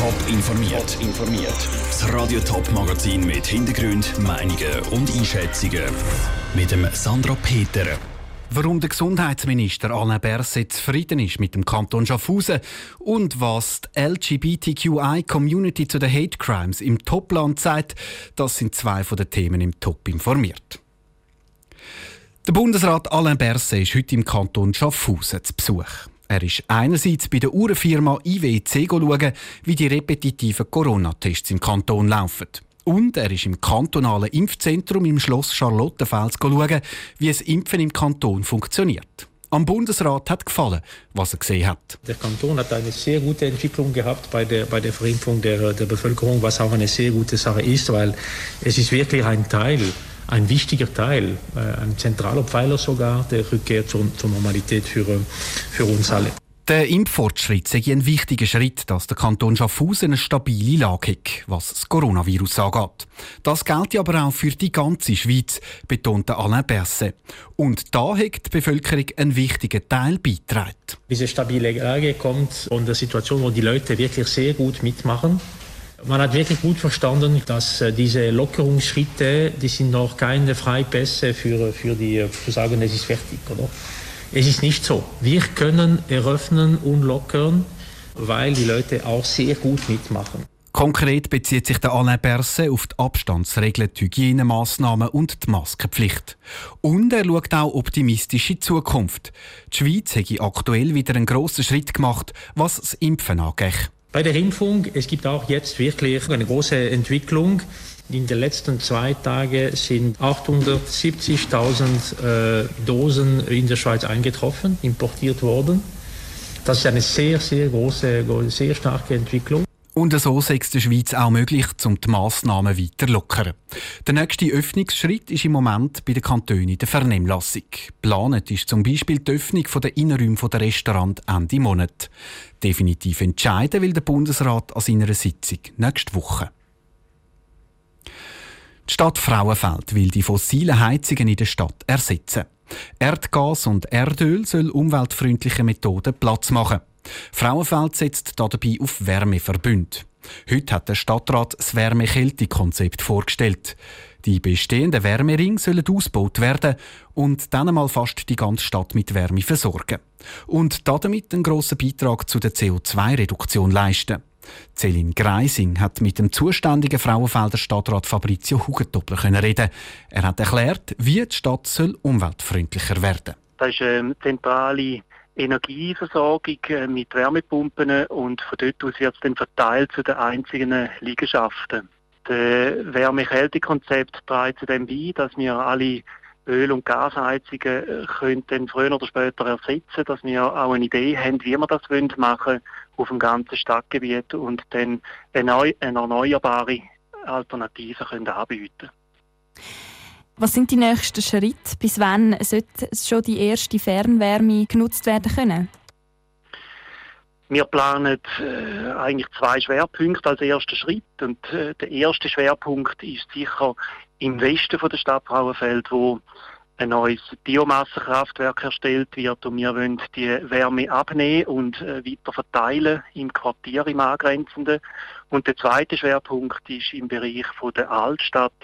Top informiert. informiert. Das Radio Top Magazin mit Hintergrund, Meinungen und Einschätzungen mit dem Sandra Peter. Warum der Gesundheitsminister Alain Berset zufrieden ist mit dem Kanton Schaffhausen und was die LGBTQI-Community zu den Hate Crimes im Topland sagt, das sind zwei von den Themen im Top informiert. Der Bundesrat Alain Berset ist heute im Kanton Schaffhausen zu Besuch. Er ist einerseits bei der Uhrenfirma IWC schauen, wie die repetitiven Corona-Tests im Kanton laufen. Und er ist im kantonalen Impfzentrum im Schloss Charlottenfels schauen, wie das Impfen im Kanton funktioniert. Am Bundesrat hat gefallen, was er gesehen hat. Der Kanton hat eine sehr gute Entwicklung gehabt bei der, bei der Verimpfung der, der Bevölkerung, was auch eine sehr gute Sache ist, weil es ist wirklich ein Teil ein wichtiger Teil, äh, ein zentraler Pfeiler sogar der Rückkehr zur, zur Normalität für, für uns alle. Der Impffortschritt sei ein wichtiger Schritt, dass der Kanton Schaffhausen eine stabile Lage hat, was das Coronavirus angeht. Das gilt aber auch für die ganze Schweiz, betonte Alain Berset. Und da hat die Bevölkerung einen wichtigen Teil beigetragen. Diese stabile Lage kommt von der Situation, wo die Leute wirklich sehr gut mitmachen man hat wirklich gut verstanden, dass äh, diese Lockerungsschritte, die sind noch keine Freipässe für, für die, zu sagen, es ist fertig, oder? Es ist nicht so. Wir können eröffnen und lockern, weil die Leute auch sehr gut mitmachen. Konkret bezieht sich der Alain Berset auf die Abstandsregeln, die Hygienemaßnahmen und die Maskenpflicht. Und er schaut auch optimistisch in die Zukunft. Die Schweiz hat aktuell wieder einen grossen Schritt gemacht, was das Impfen angeht. Bei der Impfung, es gibt auch jetzt wirklich eine große Entwicklung. In den letzten zwei Tagen sind 870.000 äh, Dosen in der Schweiz eingetroffen, importiert worden. Das ist eine sehr, sehr große, sehr starke Entwicklung. Und so ist es der Schweiz auch möglich, um die Massnahmen weiter zu lockern. Der nächste Öffnungsschritt ist im Moment bei den Kantonen der Vernehmlassung. Planet ist zum Beispiel die Öffnung der Innenräume der Restaurants Ende Monat. Definitiv entscheiden will der Bundesrat an seiner Sitzung nächste Woche. Die Stadt Frauenfeld will die fossilen Heizungen in der Stadt ersetzen. Erdgas und Erdöl soll umweltfreundliche Methoden Platz machen. Frauenfeld setzt dabei auf Wärmeverbünde. Heute hat der Stadtrat das Wärme-Kälte-Konzept vorgestellt. Die bestehenden Wärmeringe sollen ausgebaut werden und dann einmal fast die ganze Stadt mit Wärme versorgen. Und damit einen grossen Beitrag zu der CO2-Reduktion leisten. Celine Greising hat mit dem zuständigen Frauenfelder Stadtrat Fabrizio Hugentoppler reden. Er hat erklärt, wie die Stadt soll umweltfreundlicher werden. Das ist eine zentrale Energieversorgung äh, mit Wärmepumpen und von dort aus wird es dann verteilt zu den einzigen Liegenschaften. Das Wärme-Kälte-Konzept trägt zu dem bei, dass wir alle Öl- und Gasheizungen äh, können dann früher oder später ersetzen, dass wir auch eine Idee haben, wie wir das machen wollen auf dem ganzen Stadtgebiet und dann eine, erneuerbare Alternative können anbieten was sind die nächsten Schritte? Bis wann sollte schon die erste Fernwärme genutzt werden können? Wir planen äh, eigentlich zwei Schwerpunkte als ersten Schritt. Und äh, der erste Schwerpunkt ist sicher im Westen von der Stadt Frauenfeld, wo ein neues Biomassenkraftwerk erstellt wird und wir wollen die Wärme abnehmen und äh, weiter verteilen im Quartier im angrenzenden. Und der zweite Schwerpunkt ist im Bereich von der Altstadt,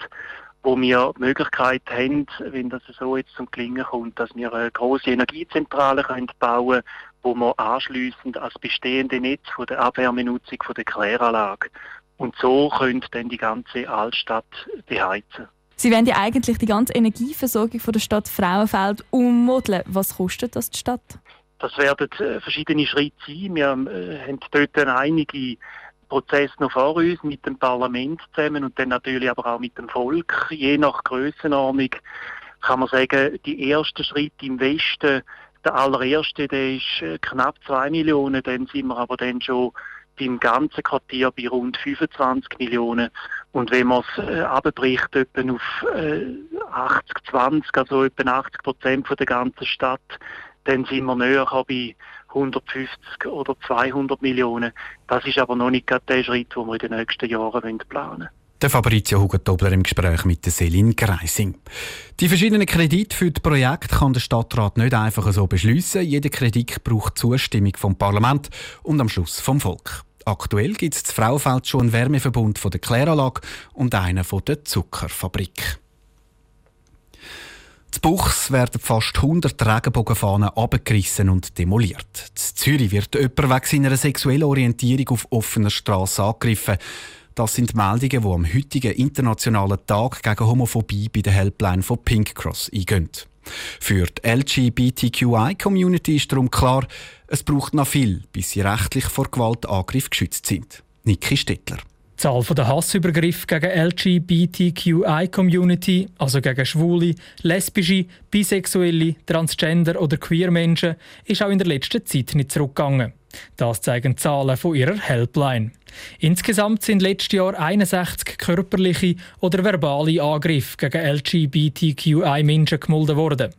wo wir die Möglichkeit haben, wenn das so jetzt zum Klingen kommt, dass wir eine große Energiezentrale können bauen wo wir anschliessend als bestehende Netz von der Abwärmenutzung von der Kläranlage und so könnte dann die ganze Altstadt beheizen. Sie wollen ja eigentlich die ganze Energieversorgung von der Stadt Frauenfeld ummodeln. Was kostet das die Stadt? Das werden äh, verschiedene Schritte sein. Wir äh, haben dort einige Prozess noch vor uns mit dem Parlament zusammen und dann natürlich aber auch mit dem Volk. Je nach Grössenordnung kann man sagen, die ersten Schritte im Westen, der allererste, der ist äh, knapp zwei Millionen, dann sind wir aber dann schon beim ganzen Quartier bei rund 25 Millionen. Und wenn man es äh, abbricht, etwa auf äh, 80, 20, also etwa 80 Prozent der ganzen Stadt, dann sind wir näher bei 150 oder 200 Millionen. Das ist aber noch nicht der Schritt, den wir in den nächsten Jahren planen wollen. Der Fabrizio Hugentobler im Gespräch mit der Selin Greising. Die verschiedenen Kredite für das Projekt kann der Stadtrat nicht einfach so beschließen. Jeder Kredit braucht Zustimmung vom Parlament und am Schluss vom Volk. Aktuell gibt es in Frauenfeld schon einen Wärmeverbund von der Kläranlage und einen von der Zuckerfabrik. Z Buchs werden fast 100 Regenbogenfahnen abgerissen und demoliert. Z Zürich wird jemand wegen seiner sexuellen Orientierung auf offener Straße angegriffen. Das sind Meldungen, die am heutigen Internationalen Tag gegen Homophobie bei der Helpline von Pink Cross eingehen. Für die LGBTQI-Community ist darum klar, es braucht noch viel, bis sie rechtlich vor Gewaltangriff geschützt sind. Niki Stettler. Die Zahl der Hassübergriffe gegen LGBTQI-Community, also gegen Schwule, Lesbische, Bisexuelle, Transgender oder Queer-Menschen, ist auch in der letzten Zeit nicht zurückgegangen. Das zeigen Zahlen von ihrer Helpline. Insgesamt sind letztes Jahr 61 körperliche oder verbale Angriffe gegen LGBTQI-Menschen gemolden worden.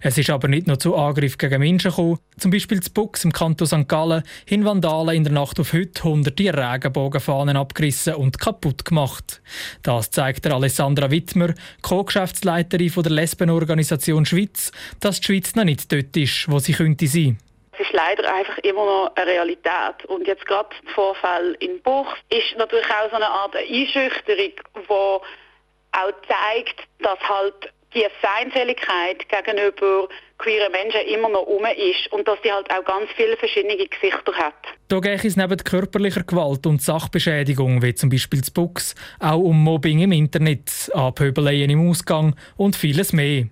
Es ist aber nicht nur zu Angriffen gegen Menschen gekommen. Zum Beispiel zu Buchs im Kanton St. Gallen haben Vandalen in der Nacht auf heute hunderte Regenbogenfahnen abgerissen und kaputt gemacht. Das zeigt der Alessandra Wittmer, Co-Geschäftsleiterin der Lesbenorganisation Schweiz, dass die Schweiz noch nicht dort ist, wo sie könnte sein es ist leider einfach immer noch eine Realität. Und jetzt gerade der Vorfall in Buch ist natürlich auch so eine Art Einschüchterung, die auch zeigt, dass halt die Feindseligkeit gegenüber queeren Menschen immer noch um ist und dass sie halt auch ganz viele verschiedene Gesichter hat. Da geht es neben körperlicher Gewalt und Sachbeschädigung, wie zum Beispiel das Buchs, auch um Mobbing im Internet, Abhöbeleien im Ausgang und vieles mehr.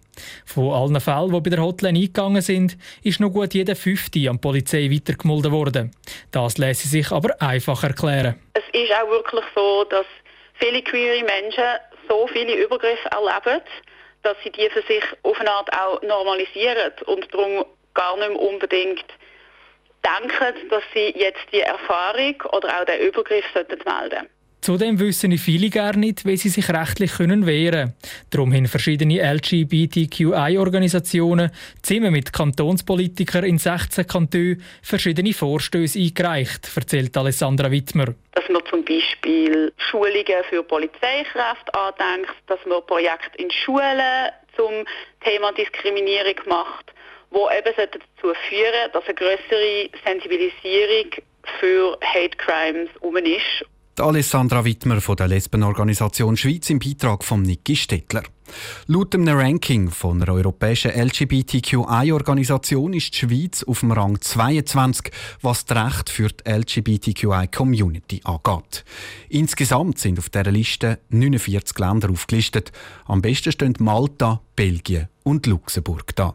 Von allen Fällen, die bei der Hotline eingegangen sind, ist noch gut jeder Fünfte an die Polizei weitergemolden worden. Das lässt sich aber einfach erklären. Es ist auch wirklich so, dass viele queere Menschen so viele Übergriffe erleben, dass sie die für sich auf eine Art auch normalisieren und darum gar nicht mehr unbedingt denken, dass sie jetzt die Erfahrung oder auch den Übergriff melden sollten. Zudem wissen viele gar nicht, wie sie sich rechtlich können wehren können. Darum haben verschiedene LGBTQI-Organisationen zusammen mit Kantonspolitikern in 16 Kantonen verschiedene Vorstöße eingereicht, erzählt Alessandra Wittmer. Dass man zum Beispiel Schulungen für Polizeikräfte andenkt, dass man Projekte in Schulen zum Thema Diskriminierung macht, wo eben dazu führen, dass eine größere Sensibilisierung für Hate Crimes um ist Alessandra Wittmer von der Lesbenorganisation Schweiz im Beitrag von Niki Stettler. Laut einem Ranking von einer europäischen LGBTQI-Organisation ist die Schweiz auf dem Rang 22, was das Recht für die LGBTQI-Community angeht. Insgesamt sind auf dieser Liste 49 Länder aufgelistet. Am besten stehen Malta, Belgien und Luxemburg da.